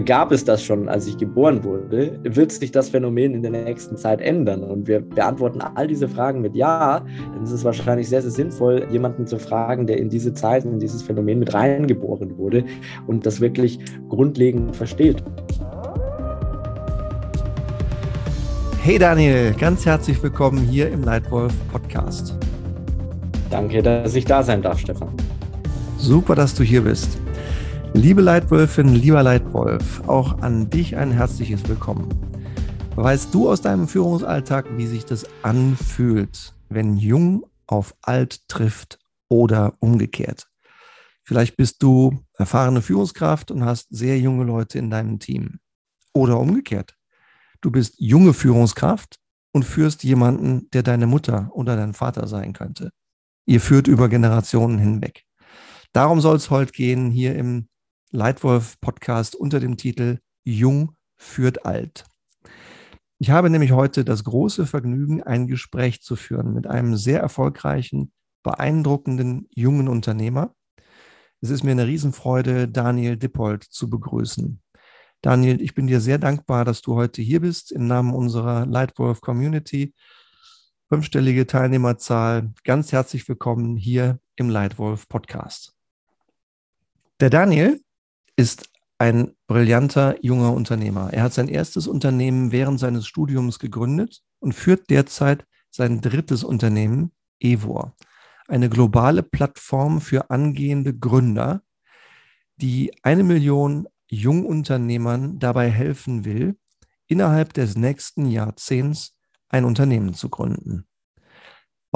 gab es das schon, als ich geboren wurde, wird sich das Phänomen in der nächsten Zeit ändern? Und wir beantworten all diese Fragen mit Ja, dann ist es wahrscheinlich sehr, sehr sinnvoll, jemanden zu fragen, der in diese Zeit, in dieses Phänomen mit reingeboren wurde und das wirklich grundlegend versteht. Hey Daniel, ganz herzlich willkommen hier im Leitwolf Podcast. Danke, dass ich da sein darf, Stefan. Super, dass du hier bist. Liebe Leitwölfin, lieber Leitwolf, auch an dich ein herzliches Willkommen. Weißt du aus deinem Führungsalltag, wie sich das anfühlt, wenn jung auf alt trifft oder umgekehrt? Vielleicht bist du erfahrene Führungskraft und hast sehr junge Leute in deinem Team. Oder umgekehrt. Du bist junge Führungskraft und führst jemanden, der deine Mutter oder dein Vater sein könnte. Ihr führt über Generationen hinweg. Darum soll es heute gehen hier im Leitwolf-Podcast unter dem Titel Jung führt alt. Ich habe nämlich heute das große Vergnügen, ein Gespräch zu führen mit einem sehr erfolgreichen, beeindruckenden jungen Unternehmer. Es ist mir eine Riesenfreude, Daniel Dippold zu begrüßen. Daniel, ich bin dir sehr dankbar, dass du heute hier bist im Namen unserer Lightwolf Community. Fünfstellige Teilnehmerzahl. Ganz herzlich willkommen hier im Lightwolf Podcast. Der Daniel ist ein brillanter junger Unternehmer. Er hat sein erstes Unternehmen während seines Studiums gegründet und führt derzeit sein drittes Unternehmen, Evor, eine globale Plattform für angehende Gründer, die eine Million Jungunternehmern dabei helfen will, innerhalb des nächsten Jahrzehnts ein Unternehmen zu gründen.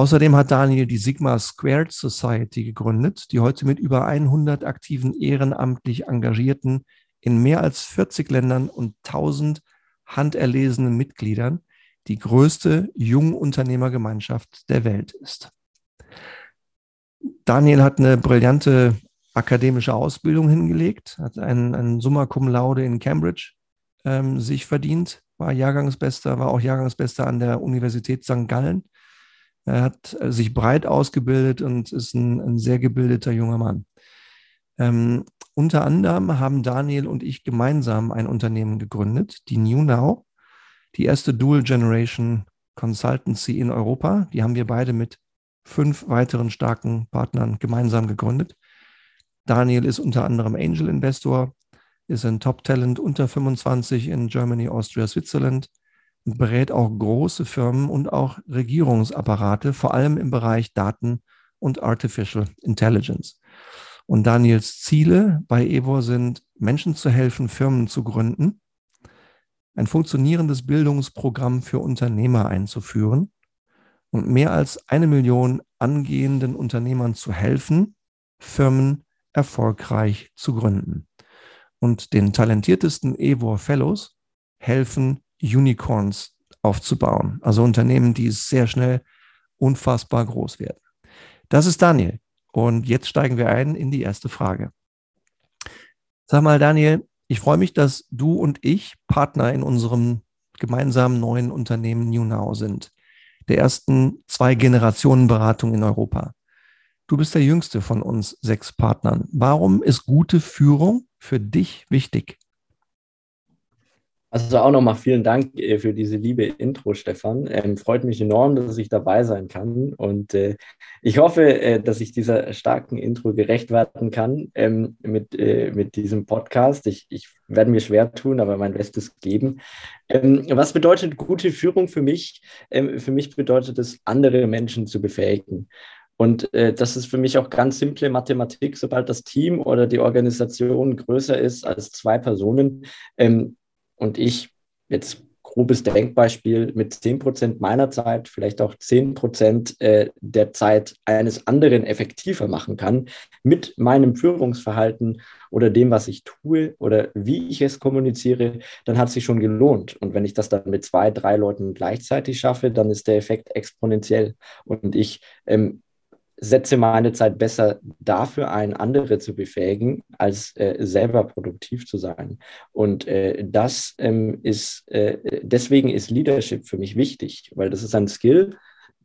Außerdem hat Daniel die Sigma Squared Society gegründet, die heute mit über 100 aktiven ehrenamtlich Engagierten in mehr als 40 Ländern und 1000 handerlesenen Mitgliedern die größte Jungunternehmergemeinschaft der Welt ist. Daniel hat eine brillante akademische Ausbildung hingelegt, hat einen, einen Summa Cum Laude in Cambridge ähm, sich verdient, war Jahrgangsbester, war auch Jahrgangsbester an der Universität St. Gallen er hat äh, sich breit ausgebildet und ist ein, ein sehr gebildeter junger Mann. Ähm, unter anderem haben Daniel und ich gemeinsam ein Unternehmen gegründet, die New Now, die erste Dual Generation Consultancy in Europa. Die haben wir beide mit fünf weiteren starken Partnern gemeinsam gegründet. Daniel ist unter anderem Angel Investor, ist ein Top Talent unter 25 in Germany, Austria, Switzerland, berät auch große Firmen und auch Regierungsapparate, vor allem im Bereich Daten und Artificial Intelligence. Und Daniels Ziele bei Evo sind, Menschen zu helfen, Firmen zu gründen, ein funktionierendes Bildungsprogramm für Unternehmer einzuführen und mehr als eine Million angehenden Unternehmern zu helfen, Firmen erfolgreich zu gründen. Und den talentiertesten Evo Fellows helfen, Unicorns aufzubauen. Also Unternehmen, die sehr schnell unfassbar groß werden. Das ist Daniel. Und jetzt steigen wir ein in die erste Frage. Sag mal, Daniel, ich freue mich, dass du und ich Partner in unserem gemeinsamen neuen Unternehmen New Now sind, der ersten zwei Generationen Beratung in Europa. Du bist der jüngste von uns sechs Partnern. Warum ist gute Führung für dich wichtig? Also auch nochmal vielen Dank äh, für diese liebe Intro, Stefan. Ähm, freut mich enorm, dass ich dabei sein kann. Und äh, ich hoffe, äh, dass ich dieser starken Intro gerecht werden kann ähm, mit, äh, mit diesem Podcast. Ich, ich werde mir schwer tun, aber mein Bestes geben. Ähm, was bedeutet gute Führung für mich? Ähm, für mich bedeutet es, andere Menschen zu befähigen. Und äh, das ist für mich auch ganz simple Mathematik. Sobald das Team oder die Organisation größer ist als zwei Personen, ähm, und ich jetzt grobes Denkbeispiel mit 10% meiner Zeit, vielleicht auch 10% äh, der Zeit eines anderen effektiver machen kann, mit meinem Führungsverhalten oder dem, was ich tue oder wie ich es kommuniziere, dann hat sich schon gelohnt. Und wenn ich das dann mit zwei, drei Leuten gleichzeitig schaffe, dann ist der Effekt exponentiell. Und ich ähm, setze meine Zeit besser dafür ein, andere zu befähigen, als äh, selber produktiv zu sein. Und äh, das ähm, ist, äh, deswegen ist Leadership für mich wichtig, weil das ist ein Skill,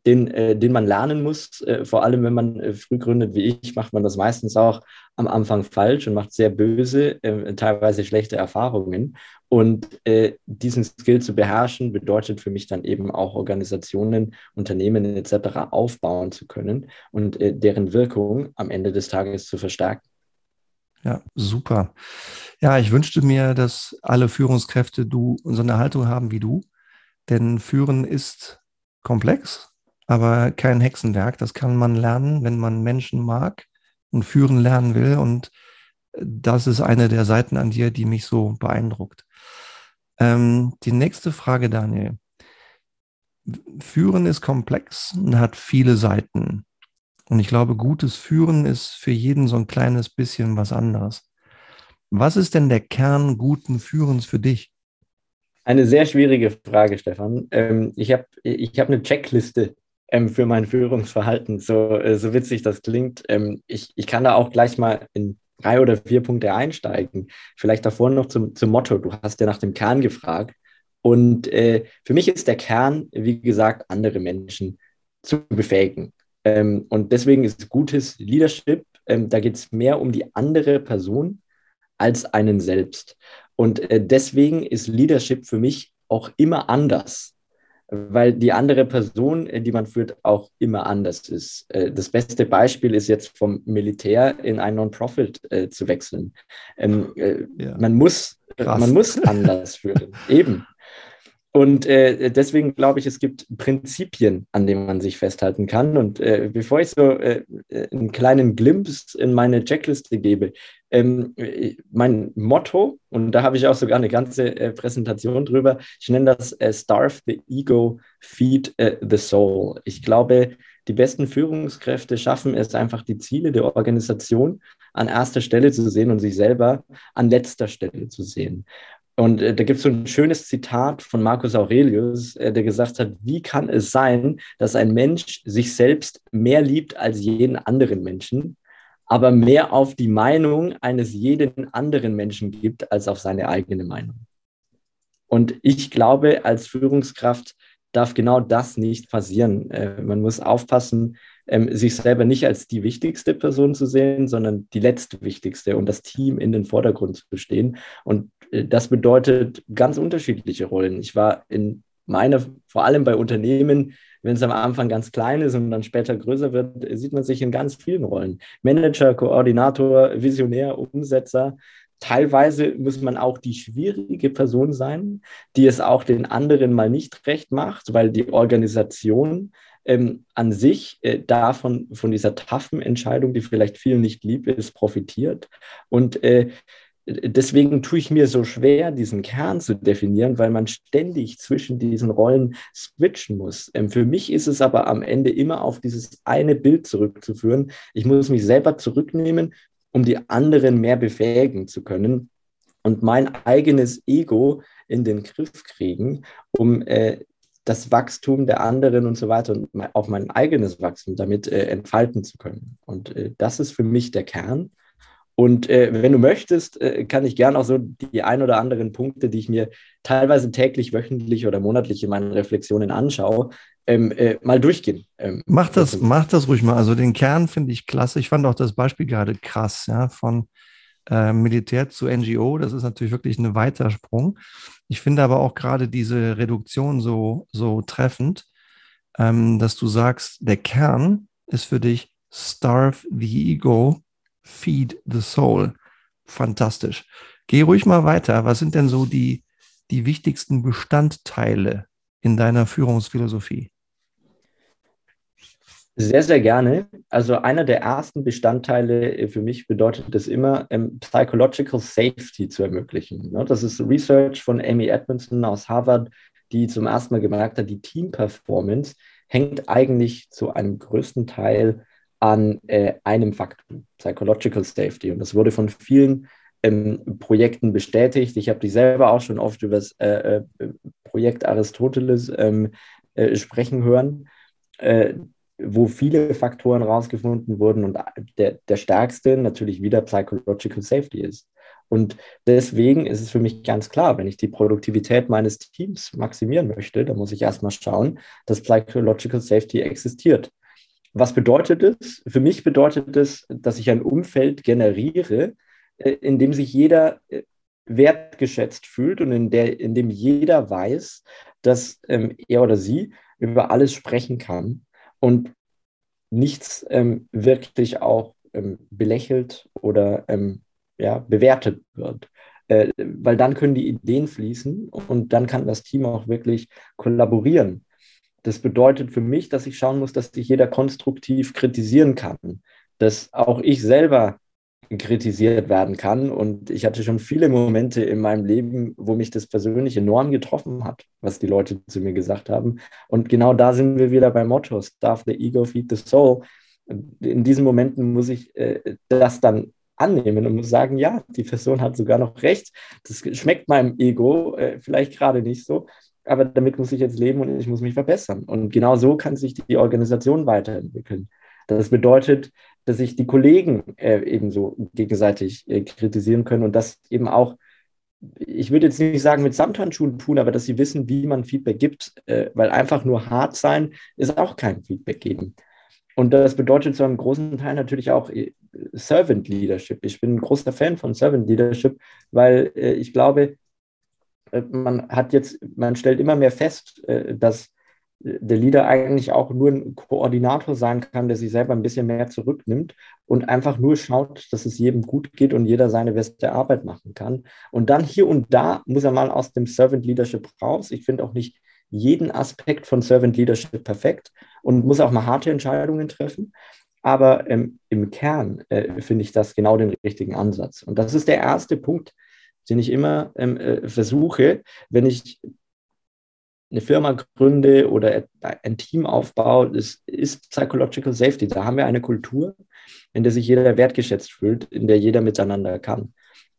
den, äh, den man lernen muss. Äh, vor allem, wenn man äh, früh gründet wie ich, macht man das meistens auch am Anfang falsch und macht sehr böse, äh, teilweise schlechte Erfahrungen. Und äh, diesen Skill zu beherrschen, bedeutet für mich dann eben auch Organisationen, Unternehmen etc. aufbauen zu können und äh, deren Wirkung am Ende des Tages zu verstärken. Ja, super. Ja, ich wünschte mir, dass alle Führungskräfte du so eine Haltung haben wie du, denn Führen ist komplex, aber kein Hexenwerk. Das kann man lernen, wenn man Menschen mag und führen lernen will. Und das ist eine der Seiten an dir, die mich so beeindruckt. Ähm, die nächste Frage, Daniel. Führen ist komplex und hat viele Seiten. Und ich glaube, gutes Führen ist für jeden so ein kleines bisschen was anderes. Was ist denn der Kern guten Führens für dich? Eine sehr schwierige Frage, Stefan. Ähm, ich habe ich hab eine Checkliste ähm, für mein Führungsverhalten, so, äh, so witzig das klingt. Ähm, ich, ich kann da auch gleich mal in drei oder vier Punkte einsteigen. Vielleicht davor noch zum, zum Motto. Du hast ja nach dem Kern gefragt. Und äh, für mich ist der Kern, wie gesagt, andere Menschen zu befähigen. Ähm, und deswegen ist gutes Leadership, ähm, da geht es mehr um die andere Person als einen selbst. Und äh, deswegen ist Leadership für mich auch immer anders weil die andere Person, äh, die man führt, auch immer anders ist. Äh, das beste Beispiel ist jetzt vom Militär in ein Non-Profit äh, zu wechseln. Ähm, ja. Man muss, man muss anders führen. Eben. Und äh, deswegen glaube ich, es gibt Prinzipien, an denen man sich festhalten kann. Und äh, bevor ich so äh, einen kleinen Glimpse in meine Checkliste gebe, ähm, mein Motto, und da habe ich auch sogar eine ganze äh, Präsentation drüber, ich nenne das äh, Starve the Ego, Feed äh, the Soul. Ich glaube, die besten Führungskräfte schaffen es einfach, die Ziele der Organisation an erster Stelle zu sehen und sich selber an letzter Stelle zu sehen. Und äh, da gibt es so ein schönes Zitat von Marcus Aurelius, äh, der gesagt hat, wie kann es sein, dass ein Mensch sich selbst mehr liebt als jeden anderen Menschen, aber mehr auf die Meinung eines jeden anderen Menschen gibt als auf seine eigene Meinung. Und ich glaube, als Führungskraft darf genau das nicht passieren. Äh, man muss aufpassen, ähm, sich selber nicht als die wichtigste Person zu sehen, sondern die letzte wichtigste und das Team in den Vordergrund zu stehen. Und äh, das bedeutet ganz unterschiedliche Rollen. Ich war in meiner, vor allem bei Unternehmen, wenn es am Anfang ganz klein ist und dann später größer wird, sieht man sich in ganz vielen Rollen. Manager, Koordinator, Visionär, Umsetzer. Teilweise muss man auch die schwierige Person sein, die es auch den anderen mal nicht recht macht, weil die Organisation ähm, an sich äh, davon, von dieser taffen Entscheidung, die vielleicht vielen nicht lieb ist, profitiert. Und äh, deswegen tue ich mir so schwer, diesen Kern zu definieren, weil man ständig zwischen diesen Rollen switchen muss. Ähm, für mich ist es aber am Ende immer auf dieses eine Bild zurückzuführen. Ich muss mich selber zurücknehmen, um die anderen mehr befähigen zu können und mein eigenes Ego in den Griff kriegen, um äh, das Wachstum der anderen und so weiter und auch mein eigenes Wachstum damit äh, entfalten zu können. Und äh, das ist für mich der Kern. Und äh, wenn du möchtest, äh, kann ich gerne auch so die ein oder anderen Punkte, die ich mir teilweise täglich, wöchentlich oder monatlich in meinen Reflexionen anschaue, ähm, äh, mal durchgehen. Ähm, mach, das, mach das ruhig mal. Also den Kern finde ich klasse. Ich fand auch das Beispiel gerade krass, ja, von äh, Militär zu NGO. Das ist natürlich wirklich ein weiter Sprung. Ich finde aber auch gerade diese Reduktion so, so treffend, ähm, dass du sagst, der Kern ist für dich Starve the Ego, Feed the Soul. Fantastisch. Geh ruhig mal weiter. Was sind denn so die, die wichtigsten Bestandteile in deiner Führungsphilosophie? Sehr, sehr gerne. Also einer der ersten Bestandteile äh, für mich bedeutet es immer, ähm, Psychological Safety zu ermöglichen. Ne? Das ist Research von Amy Edmondson aus Harvard, die zum ersten Mal gemerkt hat, die Team-Performance hängt eigentlich zu einem größten Teil an äh, einem Faktor, Psychological Safety. Und das wurde von vielen ähm, Projekten bestätigt. Ich habe die selber auch schon oft über das äh, Projekt Aristoteles ähm, äh, sprechen hören wo viele Faktoren rausgefunden wurden und der, der stärkste natürlich wieder Psychological Safety ist. Und deswegen ist es für mich ganz klar, wenn ich die Produktivität meines Teams maximieren möchte, dann muss ich erstmal schauen, dass Psychological Safety existiert. Was bedeutet es? Für mich bedeutet es, dass ich ein Umfeld generiere, äh, in dem sich jeder äh, wertgeschätzt fühlt und in, der, in dem jeder weiß, dass ähm, er oder sie über alles sprechen kann und nichts ähm, wirklich auch ähm, belächelt oder ähm, ja, bewertet wird. Äh, weil dann können die Ideen fließen und dann kann das Team auch wirklich kollaborieren. Das bedeutet für mich, dass ich schauen muss, dass sich jeder konstruktiv kritisieren kann, dass auch ich selber kritisiert werden kann. Und ich hatte schon viele Momente in meinem Leben, wo mich das persönlich enorm getroffen hat, was die Leute zu mir gesagt haben. Und genau da sind wir wieder beim Motto, Starve the Ego, Feed the Soul. In diesen Momenten muss ich äh, das dann annehmen und muss sagen, ja, die Person hat sogar noch recht. Das schmeckt meinem Ego äh, vielleicht gerade nicht so, aber damit muss ich jetzt leben und ich muss mich verbessern. Und genau so kann sich die Organisation weiterentwickeln. Das bedeutet, dass sich die Kollegen äh, ebenso gegenseitig äh, kritisieren können und das eben auch, ich würde jetzt nicht sagen mit Samthandschuhen tun, aber dass sie wissen, wie man Feedback gibt, äh, weil einfach nur hart sein ist auch kein Feedback geben. Und das bedeutet zu einem großen Teil natürlich auch äh, Servant Leadership. Ich bin ein großer Fan von Servant Leadership, weil äh, ich glaube, äh, man hat jetzt, man stellt immer mehr fest, dass der Leader eigentlich auch nur ein Koordinator sein kann, der sich selber ein bisschen mehr zurücknimmt und einfach nur schaut, dass es jedem gut geht und jeder seine beste Arbeit machen kann. Und dann hier und da muss er mal aus dem Servant Leadership raus. Ich finde auch nicht jeden Aspekt von Servant Leadership perfekt und muss auch mal harte Entscheidungen treffen. Aber ähm, im Kern äh, finde ich das genau den richtigen Ansatz. Und das ist der erste Punkt, den ich immer ähm, äh, versuche, wenn ich eine Firma gründe oder ein Team aufbaue, das ist Psychological Safety. Da haben wir eine Kultur, in der sich jeder wertgeschätzt fühlt, in der jeder miteinander kann.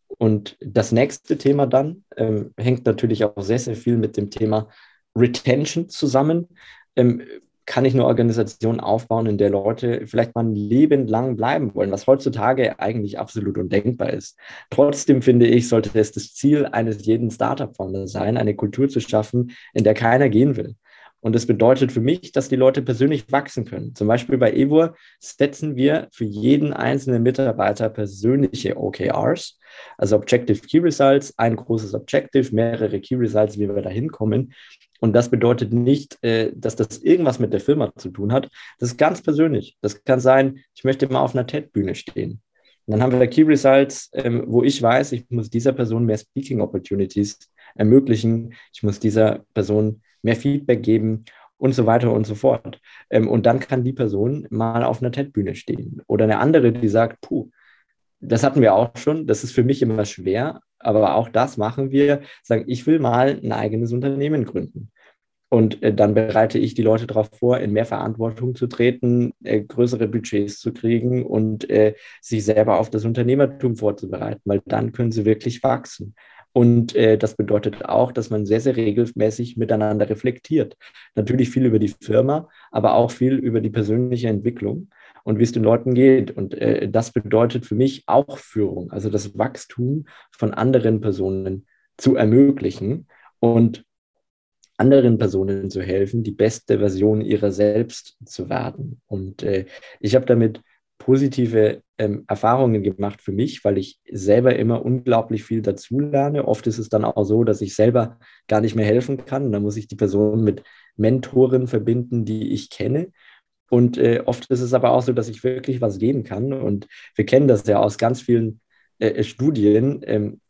Und das nächste Thema dann ähm, hängt natürlich auch sehr, sehr viel mit dem Thema Retention zusammen. Ähm, kann ich eine Organisation aufbauen, in der Leute vielleicht mal ein Leben lang bleiben wollen, was heutzutage eigentlich absolut undenkbar ist. Trotzdem finde ich, sollte es das Ziel eines jeden Startup-Founders sein, eine Kultur zu schaffen, in der keiner gehen will. Und das bedeutet für mich, dass die Leute persönlich wachsen können. Zum Beispiel bei Evor setzen wir für jeden einzelnen Mitarbeiter persönliche OKRs, also Objective Key Results, ein großes Objective, mehrere Key Results, wie wir da hinkommen. Und das bedeutet nicht, äh, dass das irgendwas mit der Firma zu tun hat. Das ist ganz persönlich. Das kann sein, ich möchte mal auf einer TED-Bühne stehen. Und dann haben wir Key Results, ähm, wo ich weiß, ich muss dieser Person mehr Speaking Opportunities ermöglichen. Ich muss dieser Person mehr Feedback geben und so weiter und so fort. Ähm, und dann kann die Person mal auf einer TED-Bühne stehen. Oder eine andere, die sagt, puh, das hatten wir auch schon, das ist für mich immer schwer, aber auch das machen wir, sagen, ich will mal ein eigenes Unternehmen gründen. Und äh, dann bereite ich die Leute darauf vor, in mehr Verantwortung zu treten, äh, größere Budgets zu kriegen und äh, sich selber auf das Unternehmertum vorzubereiten, weil dann können sie wirklich wachsen. Und äh, das bedeutet auch, dass man sehr, sehr regelmäßig miteinander reflektiert. Natürlich viel über die Firma, aber auch viel über die persönliche Entwicklung und wie es den Leuten geht. Und äh, das bedeutet für mich auch Führung, also das Wachstum von anderen Personen zu ermöglichen und anderen Personen zu helfen, die beste Version ihrer selbst zu werden. Und äh, ich habe damit positive ähm, Erfahrungen gemacht für mich, weil ich selber immer unglaublich viel dazulerne. Oft ist es dann auch so, dass ich selber gar nicht mehr helfen kann. Dann muss ich die Person mit Mentoren verbinden, die ich kenne. Und äh, oft ist es aber auch so, dass ich wirklich was geben kann. Und wir kennen das ja aus ganz vielen äh, Studien. Ähm, äh,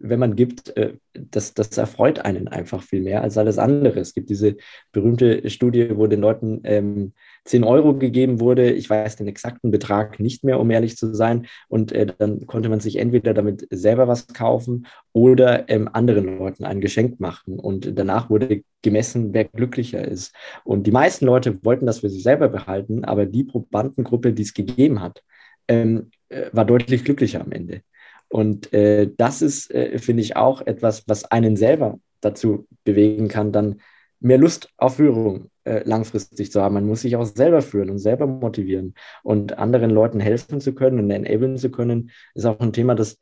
wenn man gibt, äh, das, das erfreut einen einfach viel mehr als alles andere. Es gibt diese berühmte Studie, wo den Leuten ähm, 10 Euro gegeben wurde. Ich weiß den exakten Betrag nicht mehr, um ehrlich zu sein. Und äh, dann konnte man sich entweder damit selber was kaufen oder ähm, anderen Leuten ein Geschenk machen. Und danach wurde gemessen, wer glücklicher ist. Und die meisten Leute wollten das für sich selber behalten, aber die Probandengruppe, die es gegeben hat, ähm, äh, war deutlich glücklicher am Ende. Und äh, das ist, äh, finde ich, auch etwas, was einen selber dazu bewegen kann, dann mehr Lust auf Führung äh, langfristig zu haben. Man muss sich auch selber führen und selber motivieren und anderen Leuten helfen zu können und enablen zu können, ist auch ein Thema, das,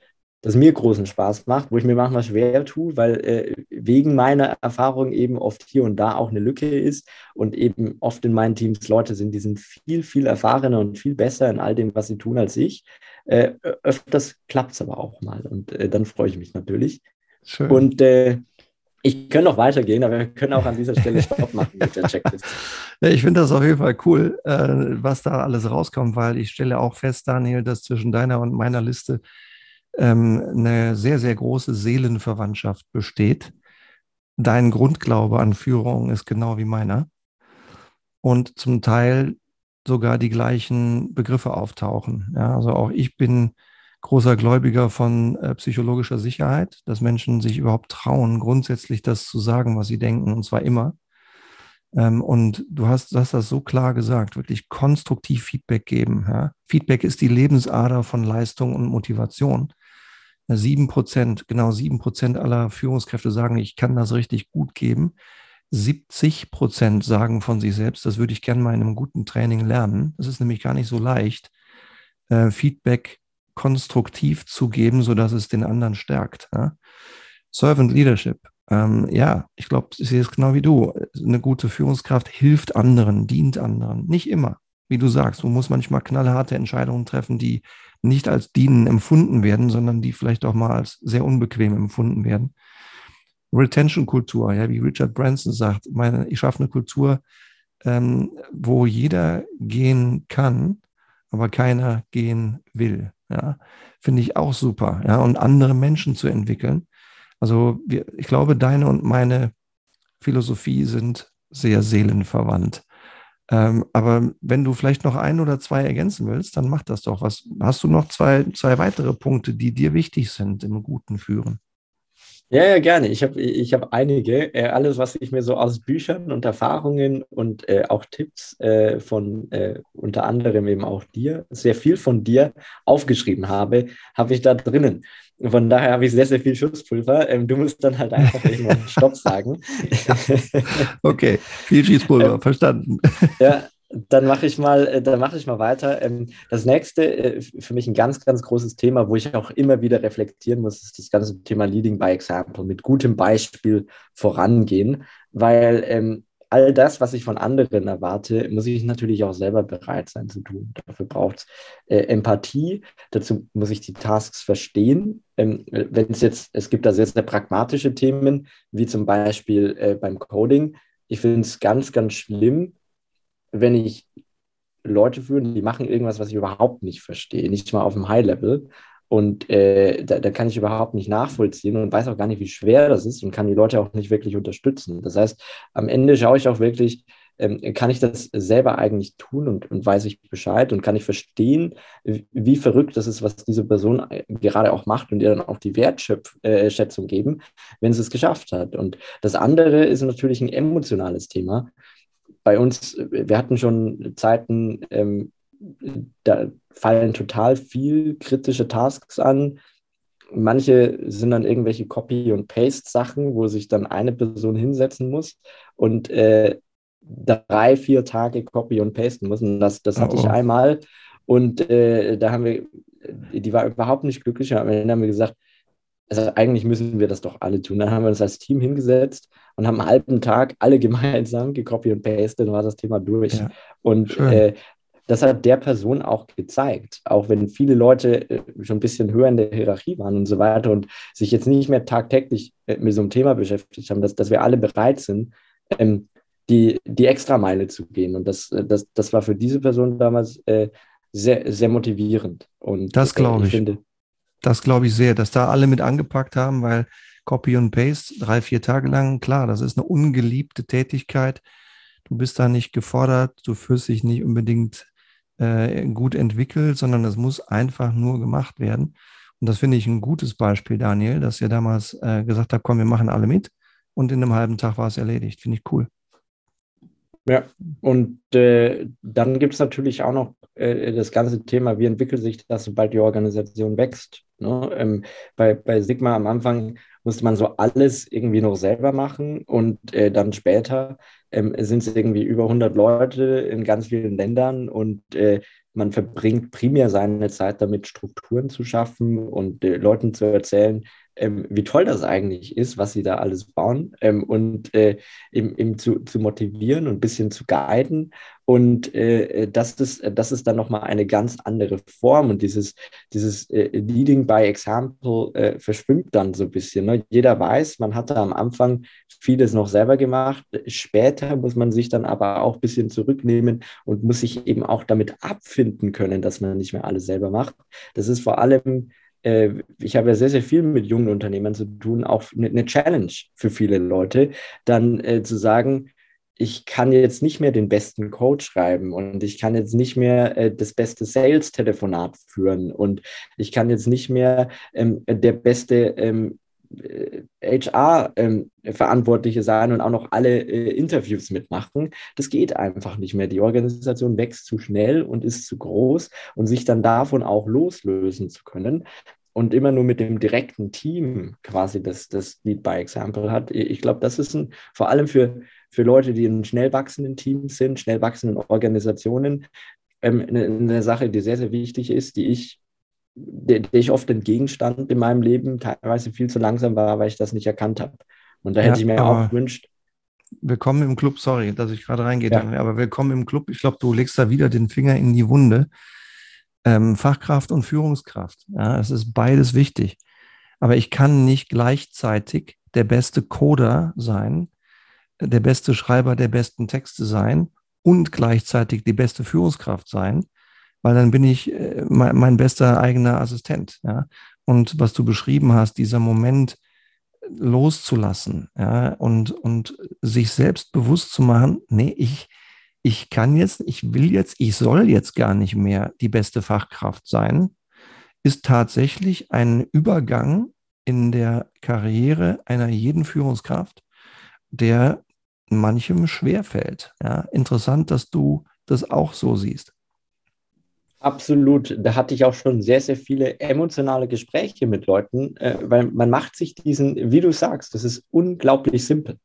das mir großen Spaß macht, wo ich mir manchmal schwer tue, weil äh, wegen meiner Erfahrung eben oft hier und da auch eine Lücke ist und eben oft in meinen Teams Leute sind, die sind viel, viel erfahrener und viel besser in all dem, was sie tun als ich. Äh, öfters klappt es aber auch mal und äh, dann freue ich mich natürlich. Schön. Und äh, ich könnte noch weitergehen, aber wir können auch an dieser Stelle Stopp machen mit der Checklist. Ich finde das auf jeden Fall cool, äh, was da alles rauskommt, weil ich stelle auch fest, Daniel, dass zwischen deiner und meiner Liste ähm, eine sehr, sehr große Seelenverwandtschaft besteht. Dein Grundglaube an Führung ist genau wie meiner. Und zum Teil sogar die gleichen Begriffe auftauchen. Ja, also auch ich bin großer Gläubiger von äh, psychologischer Sicherheit, dass Menschen sich überhaupt trauen, grundsätzlich das zu sagen, was sie denken, und zwar immer. Ähm, und du hast, hast das so klar gesagt, wirklich konstruktiv Feedback geben. Ja? Feedback ist die Lebensader von Leistung und Motivation. Sieben Prozent, genau sieben Prozent aller Führungskräfte sagen, ich kann das richtig gut geben. 70 Prozent sagen von sich selbst, das würde ich gerne mal in einem guten Training lernen. Das ist nämlich gar nicht so leicht, äh, Feedback konstruktiv zu geben, sodass es den anderen stärkt. Servant Leadership. Ähm, ja, ich glaube, ich sehe es genau wie du. Eine gute Führungskraft hilft anderen, dient anderen. Nicht immer, wie du sagst. Du musst manchmal knallharte Entscheidungen treffen, die nicht als dienen empfunden werden, sondern die vielleicht auch mal als sehr unbequem empfunden werden. Retention-Kultur, ja, wie Richard Branson sagt, meine, ich schaffe eine Kultur, ähm, wo jeder gehen kann, aber keiner gehen will. Ja, finde ich auch super. Ja, und andere Menschen zu entwickeln. Also wir, ich glaube, deine und meine Philosophie sind sehr seelenverwandt. Ähm, aber wenn du vielleicht noch ein oder zwei ergänzen willst, dann mach das doch. Was hast du noch zwei, zwei weitere Punkte, die dir wichtig sind im guten Führen? Ja, ja, gerne. Ich habe ich hab einige. Äh, alles, was ich mir so aus Büchern und Erfahrungen und äh, auch Tipps äh, von äh, unter anderem eben auch dir, sehr viel von dir aufgeschrieben habe, habe ich da drinnen. Von daher habe ich sehr, sehr viel Schusspulver. Ähm, du musst dann halt einfach irgendwann Stopp sagen. okay, viel Schießpulver, verstanden. Ja, dann mache ich mal, äh, dann mache ich mal weiter. Ähm, das nächste, äh, für mich ein ganz, ganz großes Thema, wo ich auch immer wieder reflektieren muss, ist das ganze Thema Leading by Example, mit gutem Beispiel vorangehen, weil ähm, all das, was ich von anderen erwarte, muss ich natürlich auch selber bereit sein zu tun. Dafür braucht es äh, Empathie, dazu muss ich die Tasks verstehen. Ähm, Wenn es jetzt, es gibt da sehr, sehr pragmatische Themen, wie zum Beispiel beim Coding. Ich finde es ganz, ganz schlimm, wenn ich Leute führe, die machen irgendwas, was ich überhaupt nicht verstehe, nicht mal auf dem High-Level. Und äh, da, da, kann ich überhaupt nicht nachvollziehen und weiß auch gar nicht, wie schwer das ist und kann die Leute auch nicht wirklich unterstützen. Das heißt, am Ende schaue ich auch wirklich, ähm, kann ich das selber eigentlich tun und, und weiß ich Bescheid und kann ich verstehen, wie verrückt das ist, was diese Person äh, gerade auch macht und ihr dann auch die Wertschätzung äh, geben, wenn sie es geschafft hat. Und das andere ist natürlich ein emotionales Thema bei uns, wir hatten schon Zeiten, ähm, da fallen total viel kritische Tasks an. Manche sind dann irgendwelche Copy- und Paste-Sachen, wo sich dann eine Person hinsetzen muss und äh, drei, vier Tage Copy und Pasten muss. Und das, das hatte oh. ich einmal. Und äh, da haben wir, die war überhaupt nicht glücklich. Und am Ende haben wir gesagt, also eigentlich müssen wir das doch alle tun. Dann haben wir uns als Team hingesetzt und haben einen halben Tag alle gemeinsam gecopy und pastet, dann war das Thema durch. Ja, und äh, das hat der Person auch gezeigt, auch wenn viele Leute äh, schon ein bisschen höher in der Hierarchie waren und so weiter und sich jetzt nicht mehr tagtäglich äh, mit so einem Thema beschäftigt haben, dass, dass wir alle bereit sind, ähm, die, die Extrameile zu gehen. Und das, äh, das, das war für diese Person damals sehr, sehr motivierend. Und das glaube ich. ich finde, das glaube ich sehr, dass da alle mit angepackt haben, weil Copy und Paste drei, vier Tage lang, klar, das ist eine ungeliebte Tätigkeit. Du bist da nicht gefordert, du fühlst dich nicht unbedingt äh, gut entwickelt, sondern es muss einfach nur gemacht werden. Und das finde ich ein gutes Beispiel, Daniel, dass ihr damals äh, gesagt habt, komm, wir machen alle mit. Und in einem halben Tag war es erledigt. Finde ich cool. Ja, und äh, dann gibt es natürlich auch noch äh, das ganze Thema, wie entwickelt sich das, sobald die Organisation wächst. Ne? Ähm, bei, bei Sigma am Anfang musste man so alles irgendwie noch selber machen und äh, dann später ähm, sind es irgendwie über 100 Leute in ganz vielen Ländern und äh, man verbringt primär seine Zeit damit, Strukturen zu schaffen und äh, Leuten zu erzählen, ähm, wie toll das eigentlich ist, was sie da alles bauen ähm, und äh, eben, eben zu, zu motivieren und ein bisschen zu guiden. Und äh, das, ist, das ist dann nochmal eine ganz andere Form und dieses, dieses äh, Leading by Example äh, verschwimmt dann so ein bisschen. Ne? Jeder weiß, man hatte am Anfang vieles noch selber gemacht. Später muss man sich dann aber auch ein bisschen zurücknehmen und muss sich eben auch damit abfinden können, dass man nicht mehr alles selber macht. Das ist vor allem äh, ich habe ja sehr, sehr viel mit jungen Unternehmern zu tun, auch eine ne Challenge für viele Leute, dann äh, zu sagen, ich kann jetzt nicht mehr den besten Code schreiben und ich kann jetzt nicht mehr äh, das beste Sales-Telefonat führen und ich kann jetzt nicht mehr ähm, der beste ähm, HR-Verantwortliche ähm, sein und auch noch alle äh, Interviews mitmachen. Das geht einfach nicht mehr. Die Organisation wächst zu schnell und ist zu groß und sich dann davon auch loslösen zu können und immer nur mit dem direkten Team quasi das, das Lead by Example hat. Ich glaube, das ist ein, vor allem für, für Leute, die in schnell wachsenden Teams sind, schnell wachsenden Organisationen, ähm, eine, eine, Sache, die sehr, sehr wichtig ist, die ich, der, der, ich oft entgegenstand in meinem Leben, teilweise viel zu langsam war, weil ich das nicht erkannt habe. Und da ja, hätte ich mir auch gewünscht, willkommen im Club, sorry, dass ich gerade reingehe, ja. aber willkommen im Club. Ich glaube, du legst da wieder den Finger in die Wunde ähm, Fachkraft und Führungskraft. Ja, es ist beides wichtig. Aber ich kann nicht gleichzeitig der beste Coder sein, der beste Schreiber der besten Texte sein und gleichzeitig die beste Führungskraft sein, weil dann bin ich äh, mein, mein, bester eigener Assistent. Ja? Und was du beschrieben hast, dieser Moment loszulassen ja? und, und sich selbst bewusst zu machen, nee, ich, ich kann jetzt, ich will jetzt, ich soll jetzt gar nicht mehr die beste Fachkraft sein, ist tatsächlich ein Übergang in der Karriere einer jeden Führungskraft, der manchem schwerfällt. Ja, interessant, dass du das auch so siehst. Absolut. Da hatte ich auch schon sehr, sehr viele emotionale Gespräche mit Leuten, äh, weil man macht sich diesen, wie du sagst, das ist unglaublich simpel.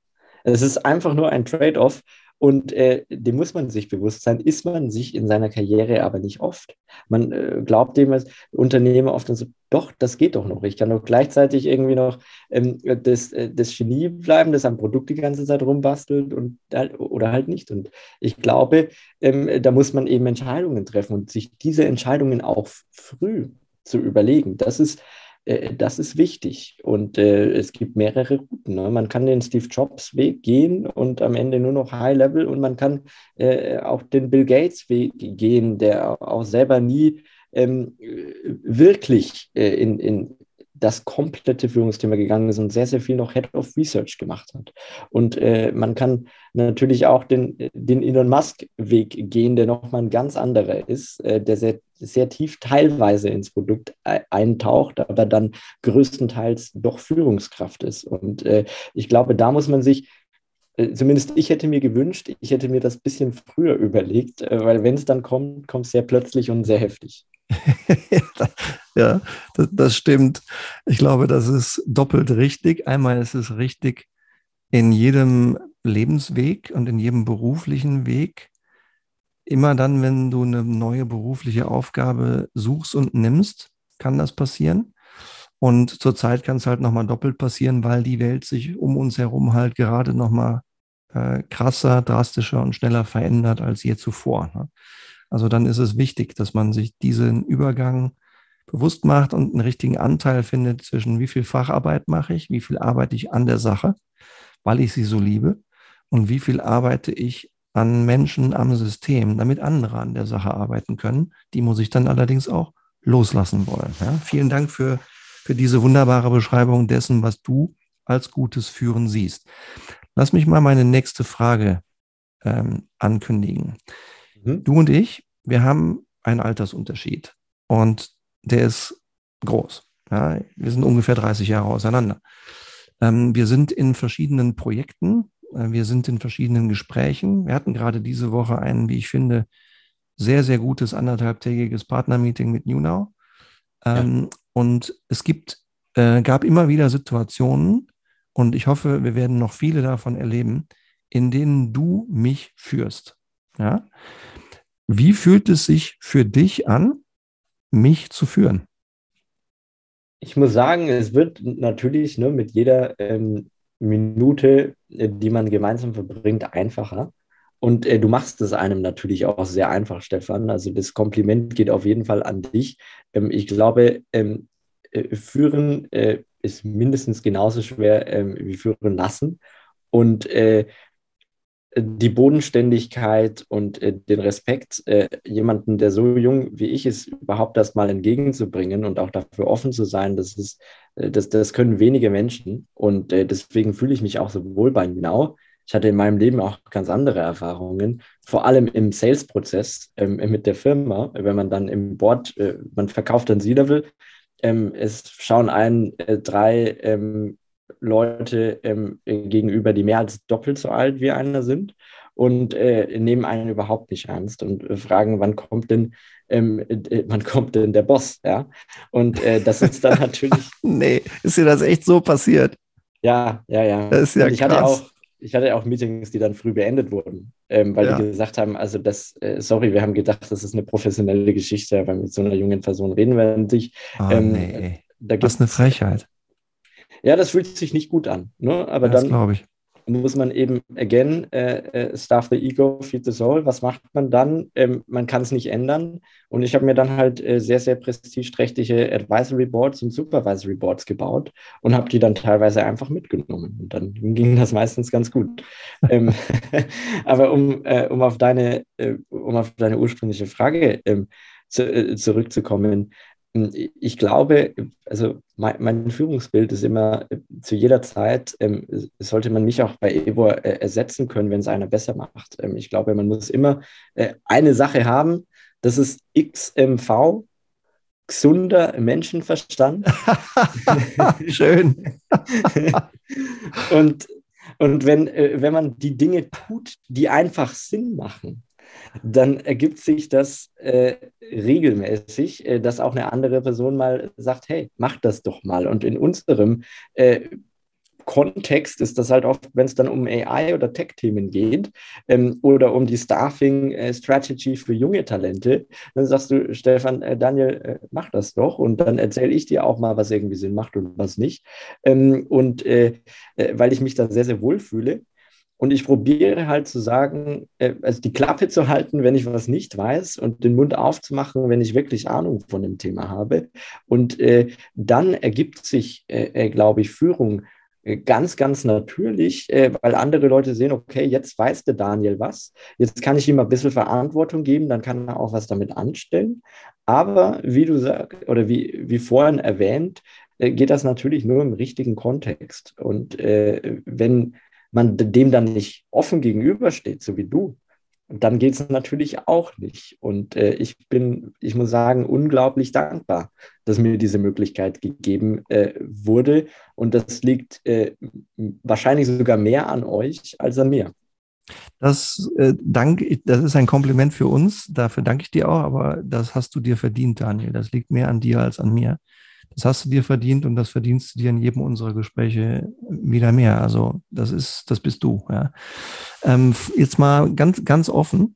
Es ist einfach nur ein Trade-off und äh, dem muss man sich bewusst sein, ist man sich in seiner Karriere aber nicht oft. Man äh, glaubt dem als Unternehmer oft so, doch, das geht doch noch. Ich kann doch gleichzeitig irgendwie noch ähm, das, äh, das Genie bleiben, das am Produkt die ganze Zeit rumbastelt und halt, oder halt nicht. Und ich glaube, ähm, da muss man eben Entscheidungen treffen und sich diese Entscheidungen auch früh zu überlegen. Das ist äh, das ist wichtig. Und äh, es gibt mehrere Routen. Ne? Man kann den Steve Jobs Weg gehen und am Ende nur noch High Level und man kann äh, auch den Bill Gates Weg gehen, der auch selber nie ähm, wirklich äh, in, in, das komplette Führungsthema gegangen ist und sehr, sehr viel noch Head of Research gemacht hat. Und äh, man kann natürlich auch den, den Elon Musk-Weg gehen, der nochmal ein ganz anderer ist, äh, der sehr, sehr tief teilweise ins Produkt eintaucht, aber dann größtenteils doch Führungskraft ist. Und äh, ich glaube, da muss man sich äh, zumindest ich hätte mir gewünscht, ich hätte mir das ein bisschen früher überlegt, äh, weil wenn es dann kommt, kommt es sehr plötzlich und sehr heftig. ja, das, das, stimmt. Ich glaube, das ist doppelt richtig. Einmal ist es richtig in jedem Lebensweg und in jedem beruflichen Weg. Immer dann, wenn du eine neue berufliche Aufgabe suchst und nimmst, kann das passieren. Und zurzeit kann es halt nochmal doppelt passieren, weil die Welt sich um uns herum halt gerade nochmal äh, krasser, drastischer und schneller verändert als je zuvor. Ne? Also dann ist es wichtig, dass man sich diesen Übergang bewusst macht und einen richtigen Anteil findet zwischen wie viel Facharbeit mache ich, wie viel arbeite ich an der Sache, weil ich sie so liebe und wie viel arbeite ich an Menschen, am System, damit andere an der Sache arbeiten können. Die muss ich dann allerdings auch loslassen wollen. Ja? Vielen Dank für, für diese wunderbare Beschreibung dessen, was du als gutes Führen siehst. Lass mich mal meine nächste Frage ähm, ankündigen. Mhm. Du und ich, wir haben einen Altersunterschied und der ist groß. Ja, wir sind ungefähr 30 Jahre auseinander. Ähm, wir sind in verschiedenen Projekten, äh, wir sind in verschiedenen Gesprächen. Wir hatten gerade diese Woche ein, wie ich finde, sehr, sehr gutes anderthalbtägiges Partnermeeting mit NewNow. Ähm, ja. Und es gibt, äh, gab immer wieder Situationen, und ich hoffe, wir werden noch viele davon erleben, in denen du mich führst. Ja? Wie fühlt es sich für dich an, mich zu führen? Ich muss sagen, es wird natürlich ne, mit jeder ähm, Minute, äh, die man gemeinsam verbringt, einfacher. Und äh, du machst es einem natürlich auch sehr einfach, Stefan. Also das Kompliment geht auf jeden Fall an dich. Ähm, ich glaube, ähm, äh, führen äh, ist mindestens genauso schwer ähm, wie führen lassen. Und äh, die Bodenständigkeit und äh, den Respekt, äh, jemanden, der so jung wie ich ist, überhaupt erst mal entgegenzubringen und auch dafür offen zu sein, das, ist, äh, das, das können wenige Menschen. Und deswegen fühle ich mich auch so wohl bei Genau. Ich hatte in meinem Leben auch ganz andere Erfahrungen, vor allem im Sales-Prozess ähm, mit der Firma, wenn man dann im Board, man verkauft dann C-Level, ähm, es schauen ein drei ähm, Leute ähm, gegenüber, die mehr als doppelt so alt wie einer sind und äh, nehmen einen überhaupt nicht ernst und äh, fragen, wann kommt denn, ähm, äh, wann kommt denn der Boss, ja? Und äh, das ist dann natürlich. nee, ist dir das echt so passiert? Ja, ja, ja. Das ist ja und ich krass. hatte auch, ich hatte auch Meetings, die dann früh beendet wurden, ähm, weil Ja. die gesagt haben, also das, äh, sorry, wir haben gedacht, das ist eine professionelle Geschichte, weil mit so einer jungen Person reden wir nicht. Ah, ähm, nee, ey. Da Was eine Frechheit. Ja, das fühlt sich nicht gut an. Ne? Aber das dann muss man eben, again, äh, äh, starve the ego, feed the soul. Was macht man dann? Ähm, man kann es nicht ändern. Und ich habe mir dann halt äh, sehr, sehr prestigeträchtige Advisory Boards und Supervisory Boards gebaut und habe die dann teilweise einfach mitgenommen. Und dann ging das meistens ganz gut. ähm, aber um, äh, um, auf deine, äh, um auf deine ursprüngliche Frage ähm, zu, zurückzukommen, ich glaube, also mein, mein Führungsbild ist immer äh, zu jeder Zeit, ähm, sollte man mich auch bei Evo äh, ersetzen können, wenn es einer besser macht. Ähm, ich glaube, man muss immer äh, eine Sache haben, das ist XMV, gesunder Menschenverstand. Schön. und und wenn, äh, wenn man die Dinge tut, die einfach Sinn machen, dann ergibt sich das äh, regelmäßig, äh, dass auch eine andere Person mal sagt, hey, mach das doch mal. Und in unserem äh, Kontext ist das halt oft, wenn es dann um AI oder Tech-Themen geht ähm, oder um die Staffing-Strategy für junge Talente, dann sagst du, Stefan, äh, Daniel, äh, mach das doch und dann erzähle ich dir auch mal, was irgendwie Sinn macht und was nicht. Ähm, und äh, äh, weil ich mich da sehr, sehr wohl fühle. Und ich probiere halt zu sagen, äh, also die Klappe zu halten, wenn ich was nicht weiß und den Mund aufzumachen, wenn ich wirklich Ahnung von dem Thema habe. Und äh, dann ergibt sich, äh, glaube ich, Führung ganz, ganz natürlich, weil andere Leute sehen, okay, jetzt weiß der Daniel was, jetzt kann ich ihm ein bisschen Verantwortung geben, dann kann er auch was damit anstellen. Aber wie du sagst, oder wie, wie vorhin erwähnt, äh, geht das natürlich nur im richtigen Kontext. Und wenn man dem dann nicht offen gegenübersteht, so wie du, dann geht es natürlich auch nicht. Und äh, ich bin, ich muss sagen, unglaublich dankbar, dass mir diese Möglichkeit gegeben äh, wurde. Und das liegt äh, wahrscheinlich sogar mehr an euch als an mir. Das, äh, dank, das ist ein Kompliment für uns. Dafür danke ich dir auch, aber das hast du dir verdient, Daniel. Das liegt mehr an dir als an mir. Das hast du dir verdient und das verdienst du dir in jedem unserer Gespräche wieder mehr. Also das ist, das bist du. Ja. Ähm, jetzt mal ganz, ganz offen.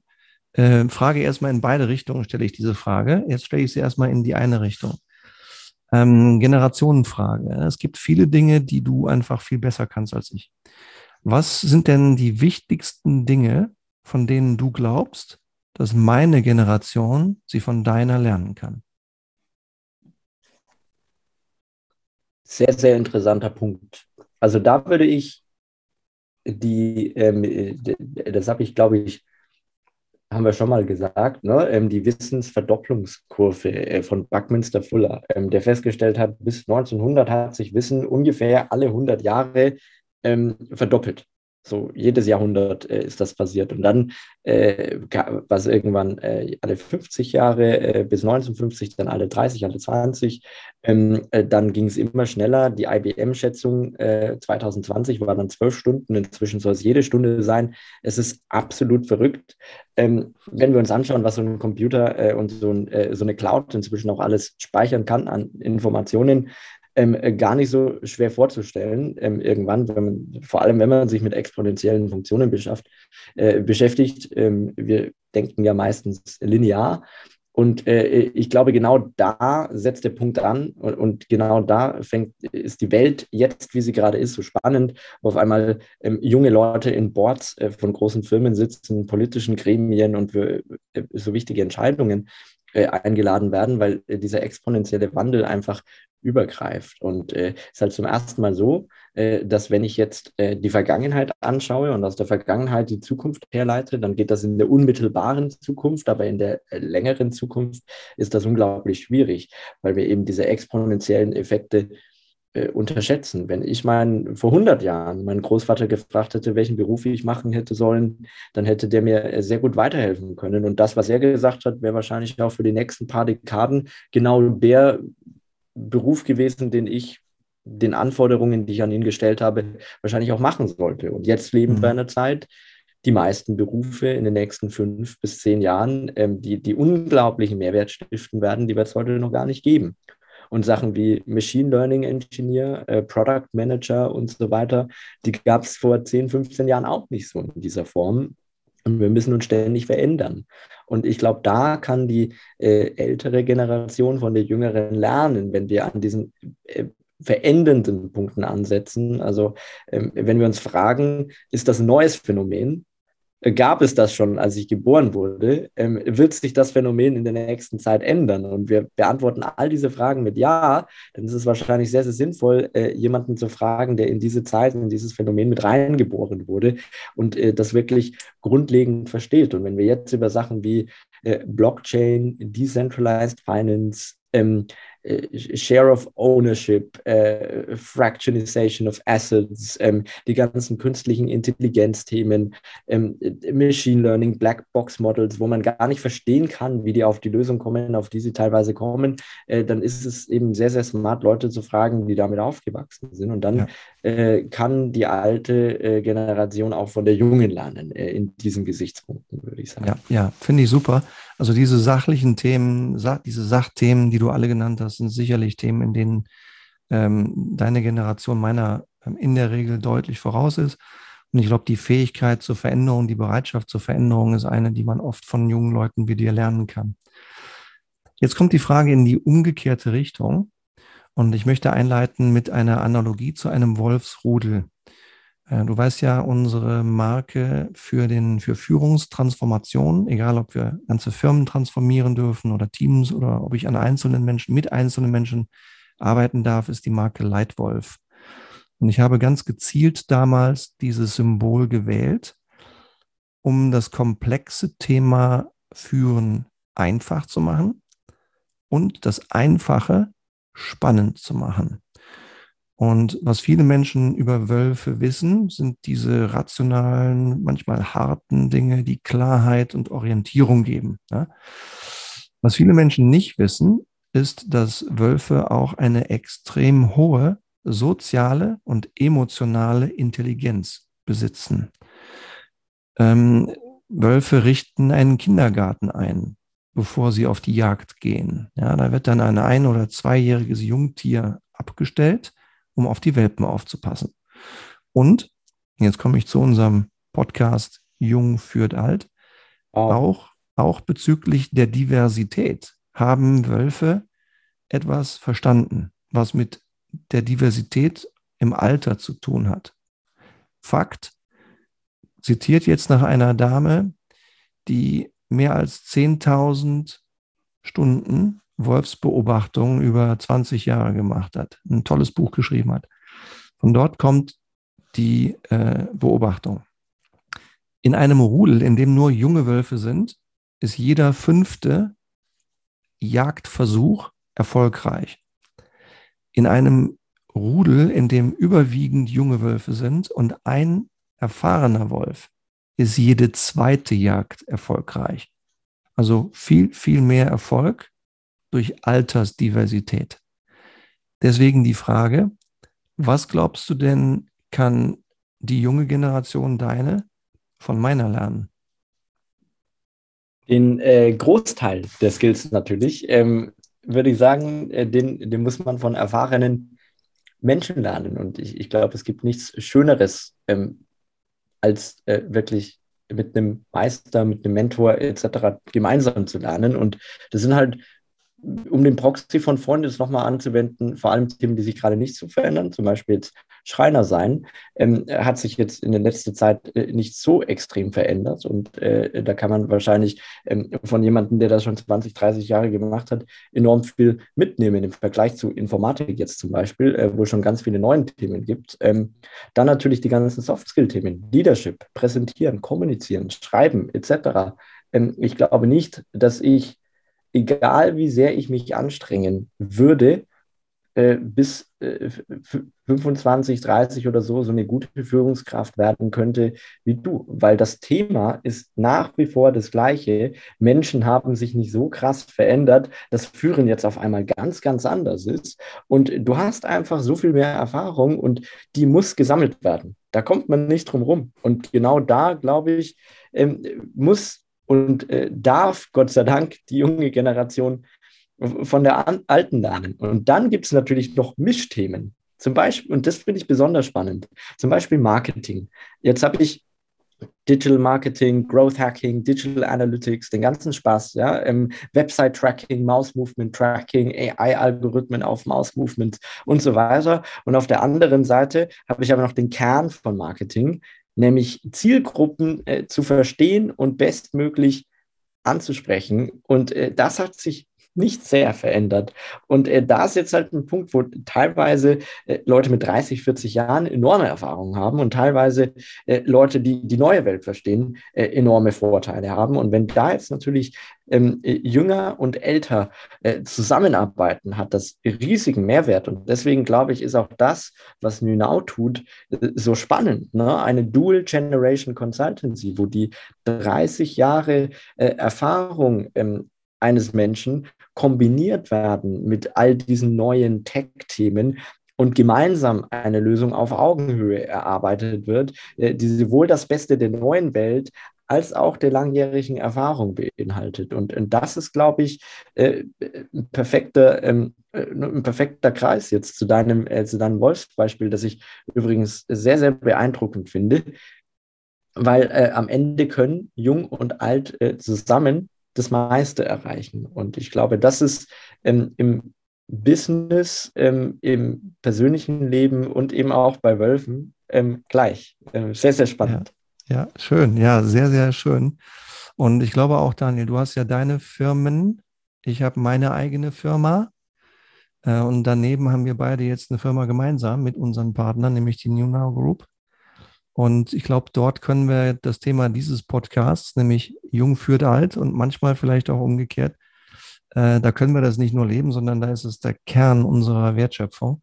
Äh, Frage erstmal in beide Richtungen stelle ich diese Frage. Jetzt stelle ich sie erstmal in die eine Richtung. Ähm, Generationenfrage. Es gibt viele Dinge, die du einfach viel besser kannst als ich. Was sind denn die wichtigsten Dinge, von denen du glaubst, dass meine Generation sie von deiner lernen kann? Sehr, sehr interessanter Punkt. Also da würde ich die, ähm, das habe ich, glaube ich, haben wir schon mal gesagt, ne? ähm, die Wissensverdopplungskurve äh, von Buckminster Fuller, ähm, der festgestellt hat, bis 1900 hat sich Wissen ungefähr alle 100 Jahre ähm, verdoppelt. So jedes Jahrhundert äh, ist das passiert. Und dann äh, war es irgendwann äh, alle 50 Jahre, äh, bis 1950, dann alle 30, alle 20. Ähm, äh, dann ging es immer schneller. Die IBM-Schätzung 2020 war dann zwölf Stunden. Inzwischen soll es jede Stunde sein. Es ist absolut verrückt. Ähm, wenn wir uns anschauen, was so ein Computer äh, und so, ein, so eine Cloud inzwischen auch alles speichern kann an Informationen, ähm, gar nicht so schwer vorzustellen, ähm, irgendwann, man, vor allem wenn man sich mit exponentiellen Funktionen äh, beschäftigt. Ähm, wir, denken ja meistens linear. Und äh, ich glaube, genau da setzt der Punkt an und, und, genau da fängt, ist die Welt jetzt, wie sie gerade ist, so spannend, wo auf einmal ähm, junge Leute in Boards äh, von großen Firmen sitzen, politischen Gremien und für äh, so wichtige Entscheidungen äh, eingeladen werden, weil äh, dieser exponentielle Wandel einfach übergreift. Und es äh, ist halt zum ersten Mal so, äh, dass wenn ich jetzt äh, die Vergangenheit anschaue und aus der Vergangenheit die Zukunft herleite, dann geht das in der unmittelbaren Zukunft, aber in der äh, längeren Zukunft ist das unglaublich schwierig, weil wir eben diese exponentiellen Effekte äh, unterschätzen. Wenn ich meinen, vor 100 Jahren meinen Großvater gefragt hätte, welchen Beruf ich machen hätte sollen, dann hätte der mir äh, sehr gut weiterhelfen können. Und das, was er gesagt hat, wäre wahrscheinlich auch für die nächsten paar Dekaden genau der Beruf gewesen, den ich den Anforderungen, die ich an ihn gestellt habe, wahrscheinlich auch machen sollte. Und jetzt leben mhm. wir in einer Zeit, die meisten Berufe in den nächsten fünf bis zehn Jahren, ähm, die, die unglaublichen Mehrwert stiften werden, die wird es heute noch gar nicht geben. Und Sachen wie Machine Learning Engineer, äh, Product Manager und so weiter, die gab es vor 10, 15 Jahren auch nicht so in dieser Form. Und wir müssen uns ständig verändern. Und ich glaube, da kann die äh, ältere Generation von der jüngeren lernen, wenn wir an diesen äh, verändernden Punkten ansetzen. Also ähm, wenn wir uns fragen, ist das ein neues Phänomen? Gab es das schon, als ich geboren wurde? Ähm, wird sich das Phänomen in der nächsten Zeit ändern? Und wir beantworten all diese Fragen mit Ja, dann ist es wahrscheinlich sehr, sehr sinnvoll, äh, jemanden zu fragen, der in diese Zeit, in dieses Phänomen mit reingeboren wurde und äh, das wirklich grundlegend versteht. Und wenn wir jetzt über Sachen wie äh, Blockchain, Decentralized Finance, ähm, äh, Share of Ownership, äh, Fractionization of Assets, ähm, die ganzen künstlichen Intelligenzthemen, ähm, Machine Learning, Blackbox Models, wo man gar nicht verstehen kann, wie die auf die Lösung kommen, auf die sie teilweise kommen, äh, dann ist es eben sehr, sehr smart, Leute zu fragen, die damit aufgewachsen sind. Und dann ja. äh, kann die alte äh, Generation auch von der Jungen lernen, äh, in diesen Gesichtspunkten, würde ich sagen. Ja, ja finde ich super. Also diese sachlichen Themen, diese Sachthemen, die du alle genannt hast, sind sicherlich Themen, in denen ähm, deine Generation meiner ähm, in der Regel deutlich voraus ist. Und ich glaube, die Fähigkeit zur Veränderung, die Bereitschaft zur Veränderung ist eine, die man oft von jungen Leuten wie dir lernen kann. Jetzt kommt die Frage in die umgekehrte Richtung. Und ich möchte einleiten mit einer Analogie zu einem Wolfsrudel. Äh, du weißt ja, unsere Marke für, den, für Führungstransformation, egal ob wir ganze Firmen transformieren dürfen oder Teams oder ob ich an einzelnen Menschen, mit einzelnen Menschen arbeiten darf, ist die Marke Leitwolf. Und ich habe ganz gezielt damals dieses Symbol gewählt, um das komplexe Thema Führen einfach zu machen und das Einfache spannend zu machen. Und was viele Menschen über Wölfe wissen, sind diese rationalen, manchmal harten Dinge, die Klarheit und Orientierung geben. Ja? Was viele Menschen nicht wissen, ist, dass Wölfe auch eine extrem hohe soziale und emotionale Intelligenz besitzen. Ähm, Wölfe richten einen Kindergarten ein, bevor sie auf die Jagd gehen. Ja, da wird dann ein ein- oder zweijähriges Jungtier abgestellt um auf die Welpen aufzupassen. Und jetzt komme ich zu unserem Podcast Jung führt alt. Wow. Auch, auch bezüglich der Diversität haben Wölfe etwas verstanden, was mit der Diversität im Alter zu tun hat. Fakt, zitiert jetzt nach einer Dame, die mehr als 10.000 Stunden Wolfsbeobachtungen über 20 Jahre gemacht hat, ein tolles Buch geschrieben hat. Von dort kommt die äh, Beobachtung. In einem Rudel, in dem nur junge Wölfe sind, ist jeder fünfte Jagdversuch erfolgreich. In einem Rudel, in dem überwiegend junge Wölfe sind und ein erfahrener Wolf, ist jede zweite Jagd erfolgreich. Also viel, viel mehr Erfolg durch Altersdiversität. Deswegen die Frage, was glaubst du denn, kann die junge Generation deine von meiner lernen? Den äh, Großteil der Skills natürlich, ähm, würde ich sagen, äh, den, den muss man von erfahrenen Menschen lernen. Und ich, ich glaube, es gibt nichts Schöneres, ähm, als äh, wirklich mit einem Meister, mit einem Mentor etc. gemeinsam zu lernen. Und das sind halt um den Proxy von vorhin jetzt nochmal anzuwenden, vor allem Themen, die sich gerade nicht so verändern, zum Beispiel jetzt Schreiner sein, ähm, hat sich jetzt in der letzten Zeit äh, nicht so extrem verändert. Und äh, da kann man wahrscheinlich ähm, von jemandem, der das schon 20, 30 Jahre gemacht hat, enorm viel mitnehmen im Vergleich zu Informatik jetzt zum Beispiel, äh, wo es schon ganz viele neue Themen gibt. Ähm, dann natürlich die ganzen Soft-Skill-Themen, Leadership, präsentieren, kommunizieren, schreiben etc. Ähm, ich glaube nicht, dass ich egal wie sehr ich mich anstrengen würde, äh, bis äh, 25, 30 oder so, so eine gute Führungskraft werden könnte wie du. Weil das Thema ist nach wie vor das gleiche. Menschen haben sich nicht so krass verändert, dass Führen jetzt auf einmal ganz, ganz anders ist. Und du hast einfach so viel mehr Erfahrung und die muss gesammelt werden. Da kommt man nicht drum rum. Und genau da, glaube ich, ähm, muss und äh, darf Gott sei Dank die junge Generation von der an, alten lernen. Und dann gibt es natürlich noch Mischthemen. Zum Beispiel, und das finde ich besonders spannend, zum Beispiel Marketing. Jetzt habe ich Digital Marketing, Growth Hacking, Digital Analytics, den ganzen Spaß, ja, ähm, Website Tracking, Mouse Movement Tracking, AI-Algorithmen auf Mouse Movement und so weiter. Und auf der anderen Seite habe ich aber noch den Kern von Marketing, nämlich Zielgruppen äh, zu verstehen und bestmöglich anzusprechen. Und äh, das hat sich nicht sehr verändert. Und äh, da ist jetzt halt ein Punkt, wo teilweise äh, Leute mit 30, 40 Jahren enorme Erfahrungen haben und teilweise äh, Leute, die die neue Welt verstehen, äh, enorme Vorteile haben. Und wenn da jetzt natürlich ähm, äh, jünger und älter äh, zusammenarbeiten, hat das riesigen Mehrwert. Und deswegen glaube ich, ist auch das, was Nünau tut, so spannend. Ne? Eine Dual Generation Consultancy, wo die 30 Jahre Erfahrung ähm, eines Menschen kombiniert werden mit all diesen neuen Tech-Themen und gemeinsam eine Lösung auf Augenhöhe erarbeitet wird, äh, die sowohl das Beste der neuen Welt als auch der langjährigen Erfahrung beinhaltet. Und, und das ist, glaube ich, äh, ein, perfekter, ähm, äh, ein perfekter Kreis jetzt zu deinem, zu deinem Wolfsbeispiel, das ich übrigens sehr, sehr beeindruckend finde, weil äh, am Ende können Jung und Alt äh, zusammen das meiste erreichen. Und ich glaube, das ist ähm, im Business, ähm, im persönlichen Leben und eben auch bei Wölfen ähm, gleich. Ähm, sehr, sehr spannend. Ja, ja, schön. Ja, sehr, sehr schön. Und ich glaube auch, Daniel, du hast ja deine Firmen. Ich habe meine eigene Firma. Äh, und daneben haben wir beide jetzt eine Firma gemeinsam mit unseren Partnern, nämlich die New Now Group. Und ich glaube, dort können wir das Thema dieses Podcasts, nämlich Jung führt alt und manchmal vielleicht auch umgekehrt, äh, da können wir das nicht nur leben, sondern da ist es der Kern unserer Wertschöpfung.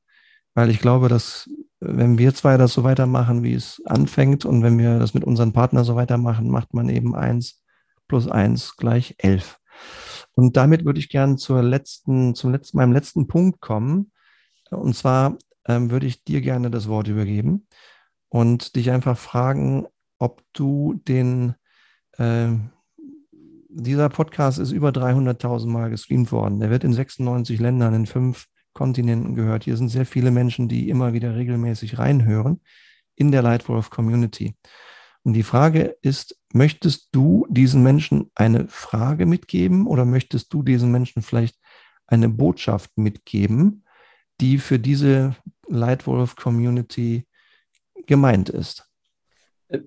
Weil ich glaube, dass wenn wir zwei das so weitermachen, wie es anfängt und wenn wir das mit unseren Partnern so weitermachen, macht man eben eins plus eins gleich elf. Und damit würde ich gerne zur letzten, zum letzten, meinem letzten Punkt kommen. Und zwar ähm, würde ich dir gerne das Wort übergeben und dich einfach fragen, ob du den, äh, dieser Podcast ist über 300.000 Mal gestreamt worden. Der wird in 96 Ländern, in fünf Kontinenten gehört. Hier sind sehr viele Menschen, die immer wieder regelmäßig reinhören in der Lightwolf Community. Und die Frage ist, möchtest du diesen Menschen eine Frage mitgeben oder möchtest du diesen Menschen vielleicht eine Botschaft mitgeben, die für diese Lightwolf Community gemeint ist.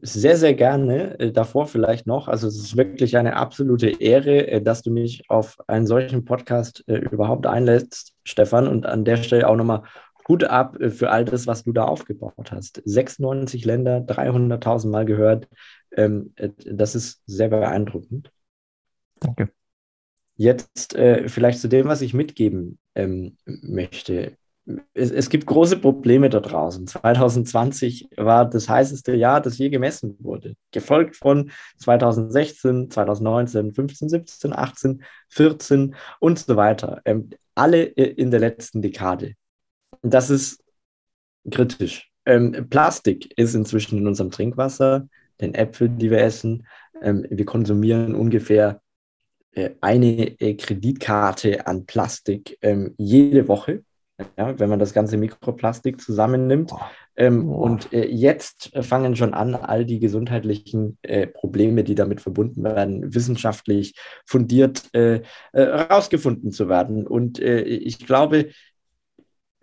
Sehr, sehr gerne. Äh, davor vielleicht noch. Also es ist wirklich eine absolute Ehre, äh, dass du mich auf einen solchen Podcast äh, überhaupt einlädst, Stefan. Und an der Stelle auch nochmal Hut ab für all das, was du da aufgebaut hast. 96 Länder, 300.000 Mal gehört. Ähm, das ist sehr beeindruckend. Danke. Jetzt vielleicht zu dem, was ich mitgeben ähm, möchte es, es, gibt große Probleme da draußen. 2020 war das heißeste Jahr, das je gemessen wurde, gefolgt von 2016, 2019, 15, 17, 18, 14 und so weiter. Ähm, alle in der letzten Dekade. Das ist kritisch. Ähm, Plastik ist inzwischen in unserem Trinkwasser, den Äpfeln, die wir essen. Ähm, wir konsumieren ungefähr äh, eine äh, Kreditkarte an Plastik ähm, jede Woche ja, wenn man das ganze Mikroplastik zusammennimmt. Ähm, und äh, jetzt fangen schon an, all die gesundheitlichen äh, Probleme, die damit verbunden werden, wissenschaftlich fundiert äh, herausgefunden äh, zu werden. Und äh, ich glaube,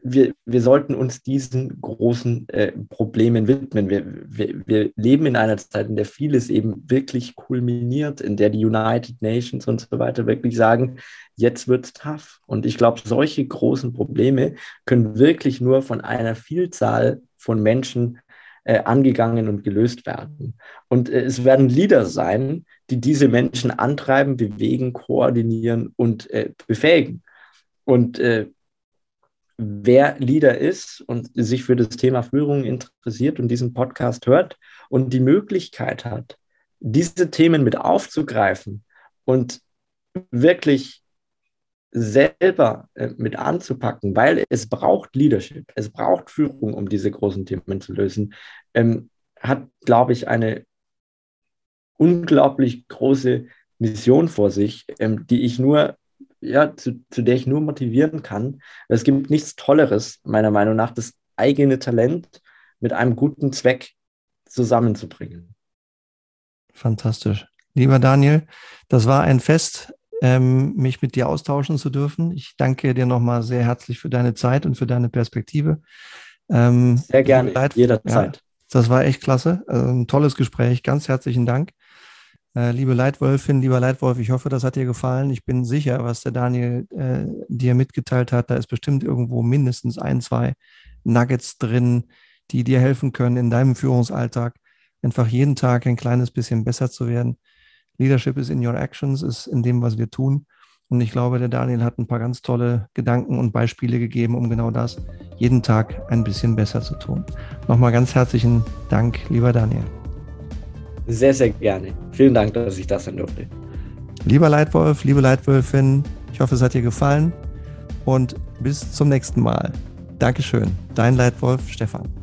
wir, wir sollten uns diesen großen äh, Problemen widmen. Wir, wir, wir leben in einer Zeit, in der vieles eben wirklich kulminiert, in der die United Nations und so weiter wirklich sagen, jetzt wird es tough. Und ich glaube, solche großen Probleme können wirklich nur von einer Vielzahl von Menschen äh, angegangen und gelöst werden. Und äh, es werden Leader sein, die diese Menschen antreiben, bewegen, koordinieren und äh, befähigen. Und äh, wer Leader ist und sich für das Thema Führung interessiert und diesen Podcast hört und die Möglichkeit hat, diese Themen mit aufzugreifen und wirklich selber äh, mit anzupacken, weil es braucht Leadership, es braucht Führung, um diese großen Themen zu lösen, ähm, hat, glaube ich, eine unglaublich große Mission vor sich, ähm, die ich nur ja, zu, zu der ich nur motivieren kann. Es gibt nichts Tolleres, meiner Meinung nach, das eigene Talent mit einem guten Zweck zusammenzubringen. Fantastisch. Lieber Daniel, das war ein Fest, ähm, mich mit dir austauschen zu dürfen. Ich danke dir nochmal sehr herzlich für deine Zeit und für deine Perspektive. Ähm, sehr gerne, jederzeit. Ja, das war echt klasse. Also ein tolles Gespräch. Ganz herzlichen Dank. Äh, liebe Leitwölfin, lieber Leitwolf, ich hoffe, das hat dir gefallen. Ich bin sicher, was der Daniel äh, dir mitgeteilt hat. Da ist bestimmt irgendwo mindestens ein, zwei Nuggets drin, die dir helfen können, in deinem Führungsalltag einfach jeden Tag ein kleines bisschen besser zu werden. Leadership is in your actions, ist in dem, was wir tun. Und ich glaube, der Daniel hat ein paar ganz tolle Gedanken und Beispiele gegeben, um genau das jeden Tag ein bisschen besser zu tun. Nochmal ganz herzlichen Dank, lieber Daniel. Sehr, sehr gerne. Vielen Dank, dass ich das sein durfte. Lieber Leitwolf, liebe Leitwölfin, ich hoffe, es hat dir gefallen und bis zum nächsten Mal. Dankeschön. Dein Leitwolf Stefan.